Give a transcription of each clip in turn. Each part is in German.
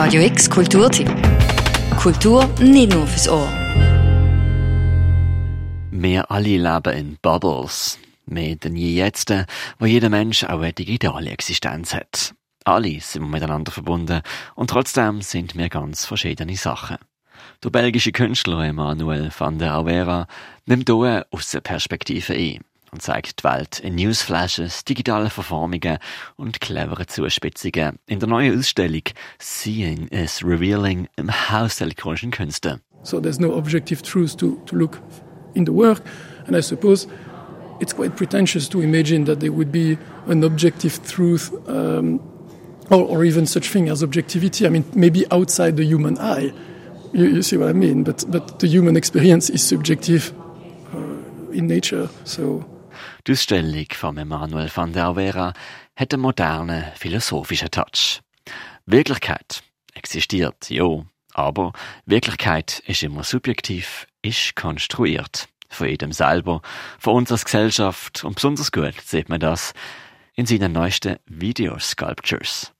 Radio X Kulturtipp. Kultur nicht nur fürs Ohr. Wir alle leben in Bubbles. Mehr denn je jetzt, wo jeder Mensch auch eine digitale Existenz hat. Alle sind wir miteinander verbunden und trotzdem sind wir ganz verschiedene Sachen. Der belgische Künstler Emmanuel van der Auwera nimmt hier eine Aussenperspektive ein und zeigt die Welt in Newsflashes, digitalen Verformungen und cleveren Zuspitzungen in der neuen Ausstellung Seeing is Revealing im Haus der elektronischen Künste. So there's no objective truth to, to look in the work, and I suppose it's quite pretentious to imagine that there would be an objective truth um, or, or even such thing as objectivity. I mean, maybe outside the human eye. You, you see what I mean? But, but the human experience is subjective uh, in nature. So Die Ausstellung von Emmanuel van der Vera hat einen modernen, philosophischen Touch. Wirklichkeit existiert, ja, aber Wirklichkeit ist immer subjektiv, ist konstruiert. Von jedem selber, von uns als Gesellschaft und besonders gut sieht man das in seinen neuesten Video-Sculptures.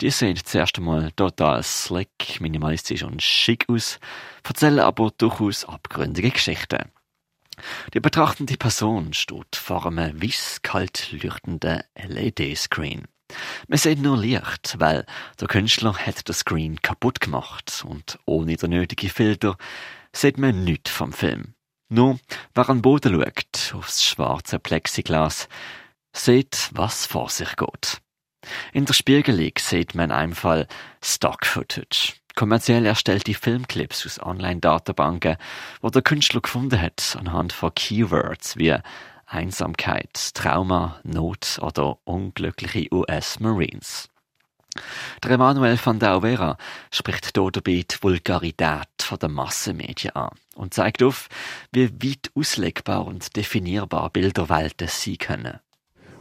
Die sehen zuerst einmal total slick, minimalistisch und schick aus, erzählen aber durchaus abgründige Geschichten. Die betrachtende Person steht vor einem weiss kalt leuchtenden LED-Screen. Man sieht nur Licht, weil der Künstler hat den Screen kaputt gemacht und ohne den nötigen Filter sieht man nichts vom Film. Nur, wer an den Boden schaut, aufs schwarze Plexiglas, sieht, was vor sich geht. In der Spiegelung sieht man in einem Fall Stock-Footage. Kommerziell erstellte Filmclips aus Online-Datenbanken, wo der Künstler gefunden hat anhand von Keywords wie Einsamkeit, Trauma, Not oder unglückliche US-Marines. Der Emanuel van der Vera spricht hier dabei die Vulgarität der Massenmedien an und zeigt auf, wie weit auslegbar und definierbar Bilderwelten sein können.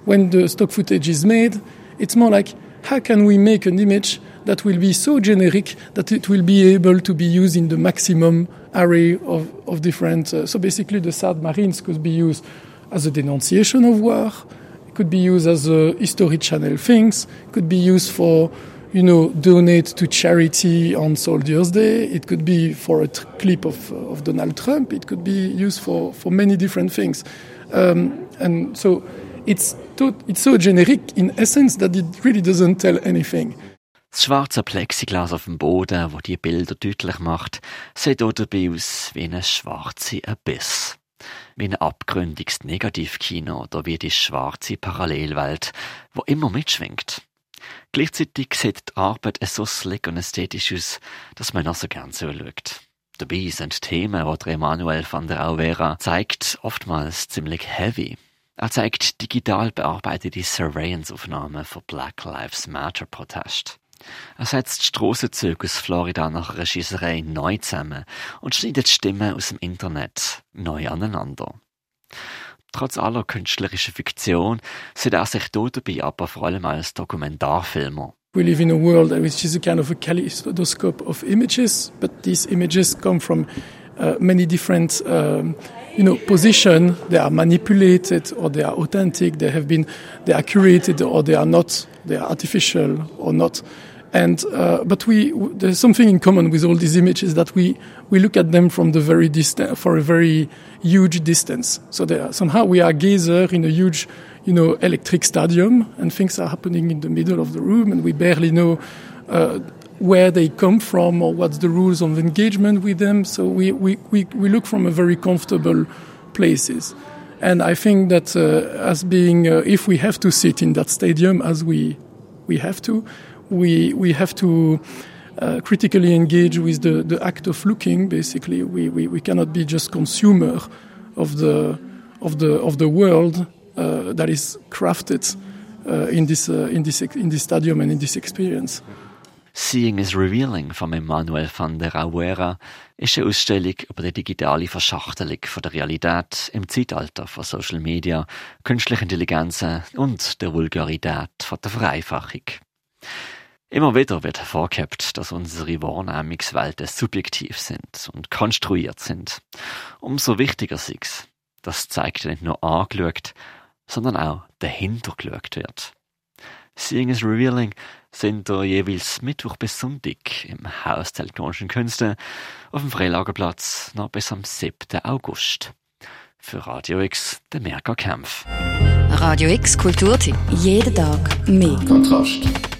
when the stock footage is made, it's more like how can we make an image that will be so generic that it will be able to be used in the maximum array of, of different. Uh, so basically, the sad marines could be used as a denunciation of war, could be used as a history channel things, could be used for you know donate to charity on Soldiers Day. It could be for a clip of, of Donald Trump. It could be used for for many different things, um, and so it's to, it's so generic in essence that it really doesn't tell anything. Das schwarze Plexiglas auf dem Boden, wo die Bilder deutlich macht, sieht auch dabei aus wie eine schwarze Abyss. Wie ein abgründiges Negativkino oder wie die schwarze Parallelwelt, wo immer mitschwingt. Gleichzeitig sieht die Arbeit so slick und ästhetisch aus, dass man auch so gern zuschaut. Dabei sind Themen, die Emanuel van der Auvera zeigt, oftmals ziemlich heavy. Er zeigt digital bearbeitete Surveillance-Aufnahmen für Black Lives Matter Protest. Er setzt Strassenzüge aus Florida nach Schießerei neu zusammen und schneidet Stimmen aus dem Internet neu aneinander. Trotz aller künstlerischen Fiktion sieht er sich dort dabei aber vor allem als Dokumentarfilmer. We live in a world which is a kind of a kaleidoscope of images, but these images come from uh, many different, um, you know, positions. They are manipulated or they are authentic. They have been, they are curated or they are not. They are artificial or not. And uh, but we there's something in common with all these images that we we look at them from the very distant for a very huge distance. So they are, somehow we are gazer in a huge, you know, electric stadium, and things are happening in the middle of the room, and we barely know. Uh, where they come from or what's the rules of engagement with them. So we, we, we, we look from a very comfortable places. And I think that uh, as being, uh, if we have to sit in that stadium as we, we have to, we, we have to uh, critically engage with the, the act of looking, basically. We, we, we cannot be just consumer of the, of the, of the world uh, that is crafted uh, in, this, uh, in, this, in this stadium and in this experience. Seeing is Revealing von Emmanuel van der Auera ist eine Ausstellung über die digitale Verschachtelung von der Realität im Zeitalter von Social Media, künstlicher Intelligenz und der Vulgarität von der Vereinfachung. Immer wieder wird hervorgehebt, dass unsere Wahrnehmungswelten subjektiv sind und konstruiert sind. Umso wichtiger ist es, dass zeigt nicht nur angeschaut, sondern auch dahinter geschaut wird. Seeing is Revealing sind da jeweils Mittwoch bis Sonntag im Haus der elektronischen Künste auf dem Freilagerplatz noch bis am 7. August. Für Radio X der Merker Kampf. Radio X Kulturtipp. Jeden Tag mehr. Kontrast.